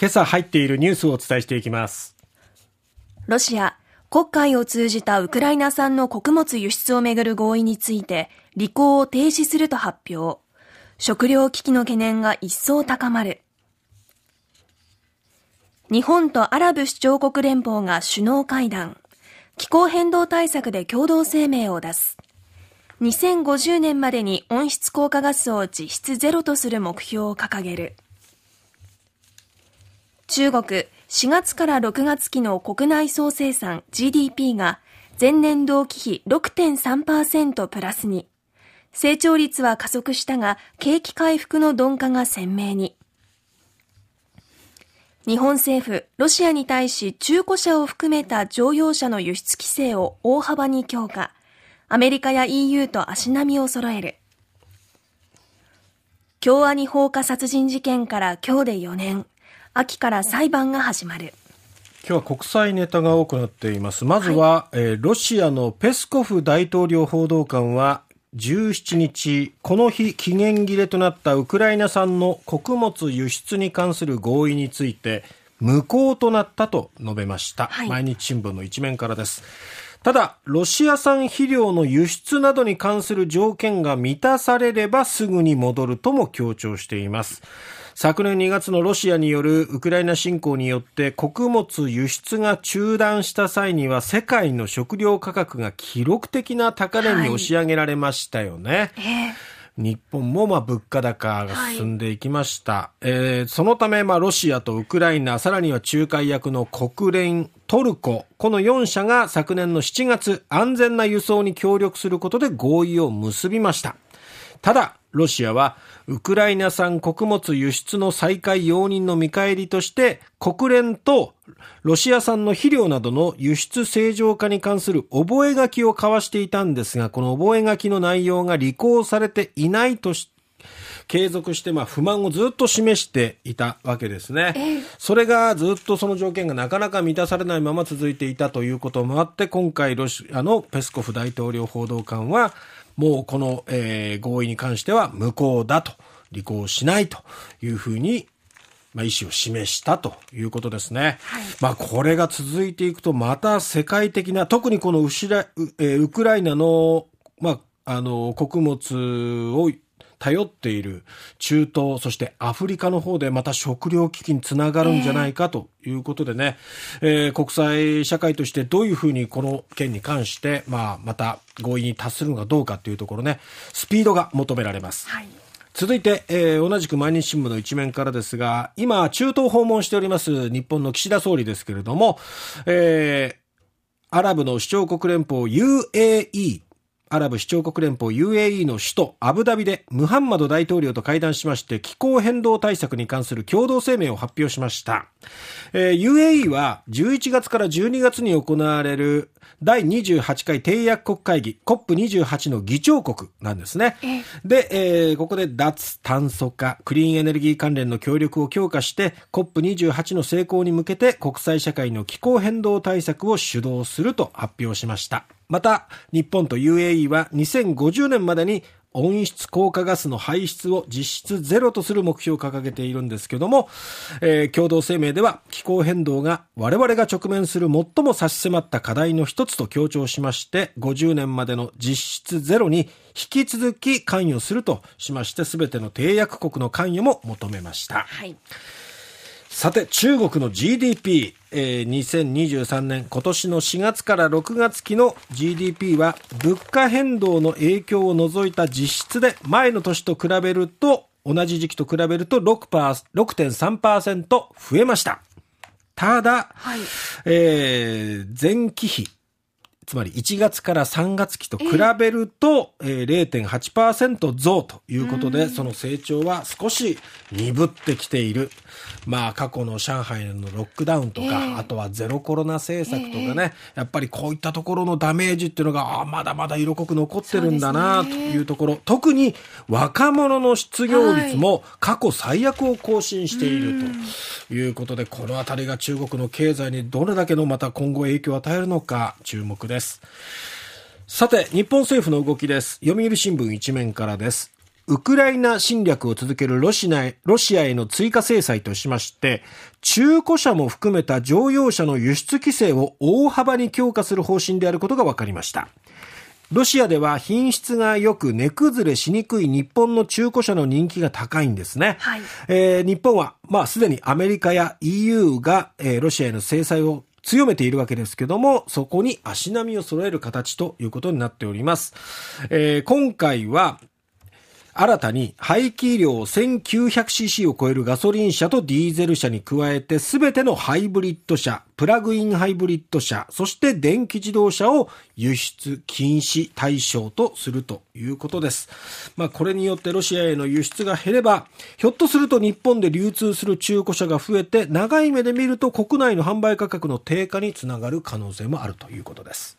今朝入っているニュースをお伝えしていきます。ロシア黒海を通じたウクライナ産の穀物輸出をめぐる合意について履行を停止すると発表。食糧危機の懸念が一層高まる。日本とアラブ首長国連邦が首脳会談。気候変動対策で共同声明を出す。2050年までに温室効果ガスを実質ゼロとする目標を掲げる。中国4月から6月期の国内総生産 GDP が前年同期比6.3%プラスに成長率は加速したが景気回復の鈍化が鮮明に日本政府、ロシアに対し中古車を含めた乗用車の輸出規制を大幅に強化。アメリカや EU と足並みを揃える。京アニ放火殺人事件から今日で4年。秋から裁判が始まる。今日は国際ネタが多くなっています。まずは、はい、えー、ロシアのペスコフ大統領報道官は17日、この日期限切れとなったウクライナ産の穀物輸出に関する合意について無効となったと述べました。はい、毎日新聞の一面からです。ただ、ロシア産肥料の輸出などに関する条件が満たされればすぐに戻るとも強調しています。昨年2月のロシアによるウクライナ侵攻によって穀物輸出が中断した際には世界の食料価格が記録的な高値に押し上げられましたよね。はいえ。ー日本もまあ物価高が進んでいきました、はい、えー、そのためまあロシアとウクライナさらには仲介役の国連トルコこの4社が昨年の7月安全な輸送に協力することで合意を結びました。ただロシアはウクライナ産穀物輸出の再開容認の見返りとして国連とロシア産の肥料などの輸出正常化に関する覚書を交わしていたんですが、この覚書の内容が履行されていないとして継続してまあ不満をずっと示していたわけですね。それがずっとその条件がなかなか満たされないまま続いていたということもあって、今回ロシアのペスコフ大統領報道官は、もうこの、えー、合意に関しては無効だと、履行しないというふうにまあ、意思を示したということですね。はい、まあ、これが続いていくと、また世界的な、特にこのウシラ、えー、ウクライナの、まあ、あの、穀物を頼っている中東、そしてアフリカの方でまた食糧危機につながるんじゃないかということでね、えー、国際社会としてどういうふうにこの件に関して、まあ、また合意に達するのかどうかというところね、スピードが求められます。はい。続いて、えー、同じく毎日新聞の一面からですが、今、中東訪問しております日本の岸田総理ですけれども、えー、アラブの首長国連邦 UAE アラブ首長国連邦 UAE の首都アブダビでムハンマド大統領と会談しまして気候変動対策に関する共同声明を発表しました。えー、UAE は11月から12月に行われる第28回締約国会議 COP28 の議長国なんですね。で、えー、ここで脱炭素化、クリーンエネルギー関連の協力を強化して COP28 の成功に向けて国際社会の気候変動対策を主導すると発表しました。また、日本と UAE は2050年までに温室効果ガスの排出を実質ゼロとする目標を掲げているんですけども、えー、共同声明では気候変動が我々が直面する最も差し迫った課題の一つと強調しまして、50年までの実質ゼロに引き続き関与するとしまして、すべての締約国の関与も求めました。はいさて、中国の GDP、えー、2023年、今年の4月から6月期の GDP は、物価変動の影響を除いた実質で、前の年と比べると、同じ時期と比べると6.3%増えました。ただ、はい、えー、前期比、つまり1月から3月期と比べると、えー、0.8%増ということで、その成長は少し鈍ってきている。まあ、過去の上海のロックダウンとか、えー、あとはゼロコロナ政策とかね、えー、やっぱりこういったところのダメージっていうのが、あまだまだ色濃く残ってるんだなというところ、ね、特に若者の失業率も過去最悪を更新しているということで、このあたりが中国の経済にどれだけのまた今後影響を与えるのか注目です。さて、日本政府の動きです。読売新聞一面からです。ウクライナ侵略を続けるロシアロシアへの追加制裁としまして、中古車も含めた乗用車の輸出規制を大幅に強化する方針であることが分かりました。ロシアでは品質が良く値崩れしにくい日本の中古車の人気が高いんですね。はい、えー、日本は、まあ、すでにアメリカや EU が、えー、ロシアへの制裁を強めているわけですけども、そこに足並みを揃える形ということになっております。えー、今回は、新たに排気量 1900cc を超えるガソリン車とディーゼル車に加えて全てのハイブリッド車、プラグインハイブリッド車、そして電気自動車を輸出禁止対象とするということです。まあこれによってロシアへの輸出が減れば、ひょっとすると日本で流通する中古車が増えて、長い目で見ると国内の販売価格の低下につながる可能性もあるということです。